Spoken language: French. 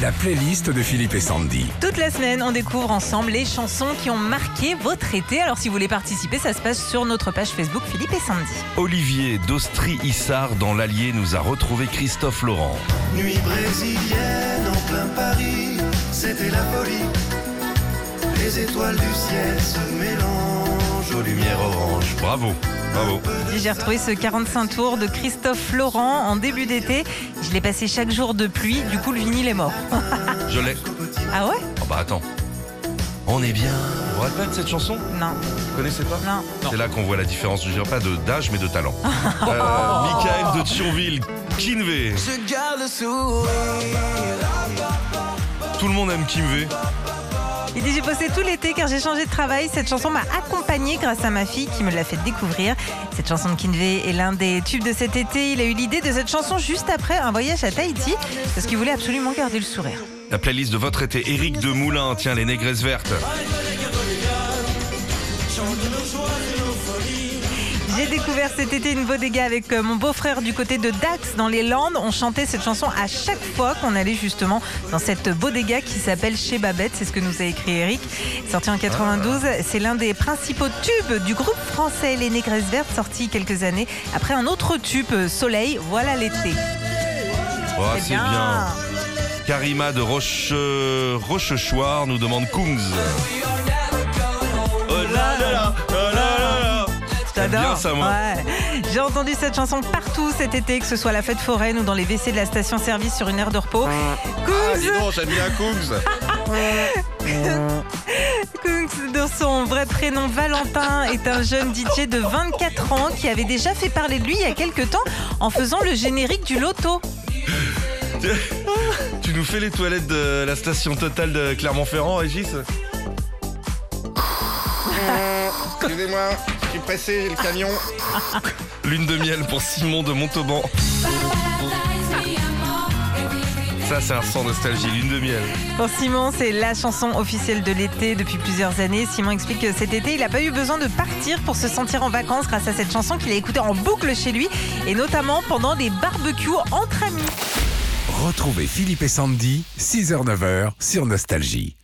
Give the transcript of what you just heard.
la playlist de Philippe et Sandy. Toute la semaine, on découvre ensemble les chansons qui ont marqué votre été. Alors si vous voulez participer, ça se passe sur notre page Facebook Philippe et Sandy. Olivier d'Austrie-Issard dans l'Allier nous a retrouvé Christophe Laurent. Nuit brésilienne en plein Paris, c'était la folie. Les étoiles du ciel se mélangent aux lumières oranges. Bravo, bravo. J'ai retrouvé ce 45 tours de Christophe Laurent en début d'été. Je l'ai passé chaque jour de pluie, du coup le vinyle est mort. Je l'ai. Ah ouais? Oh bah attends. On est bien. Vous vous rappelez de cette chanson? Non, Vous connaissez pas? Non. C'est là qu'on voit la différence, je dirais pas de d'âge mais de talent. euh, Michael de Thionville, Kinvé. Je garde le sourire. Tout le monde aime Kinvé. Il dit j'ai posté tout l'été car j'ai changé de travail. Cette chanson m'a accompagnée grâce à ma fille qui me l'a fait découvrir. Cette chanson de Kinvey est l'un des tubes de cet été. Il a eu l'idée de cette chanson juste après un voyage à Tahiti parce qu'il voulait absolument garder le sourire. La playlist de votre été, Éric de Moulin, tiens, les négresses vertes. J'ai découvert cet été une bodega avec euh, mon beau-frère du côté de Dax dans les Landes. On chantait cette chanson à chaque fois qu'on allait justement dans cette bodega qui s'appelle Chez Babette. C'est ce que nous a écrit Eric. Sorti en 92, c'est l'un des principaux tubes du groupe français Les Négresses Vertes, sorti quelques années après un autre tube, euh, Soleil. Voilà l'été. Oh, c'est bien. Karima de Roche, Rochechouart nous demande Kungs. J'aime bien ça, moi. Ouais. J'ai entendu cette chanson partout cet été, que ce soit à la fête foraine ou dans les WC de la station-service sur une aire de repos. Ah, dis donc, j'aime bien. Kungs, de son vrai prénom Valentin, est un jeune DJ de 24 ans qui avait déjà fait parler de lui il y a quelques temps en faisant le générique du loto. Tu nous fais les toilettes de la station totale de Clermont-Ferrand, Régis? Excusez-moi, je suis pressé, j'ai le camion. Lune de miel pour Simon de Montauban. Ça, c'est un son nostalgie, lune de miel. Pour Simon, c'est la chanson officielle de l'été depuis plusieurs années. Simon explique que cet été, il n'a pas eu besoin de partir pour se sentir en vacances grâce à cette chanson qu'il a écoutée en boucle chez lui et notamment pendant des barbecues entre amis. Retrouvez Philippe et Sandy, 6h-9h sur Nostalgie.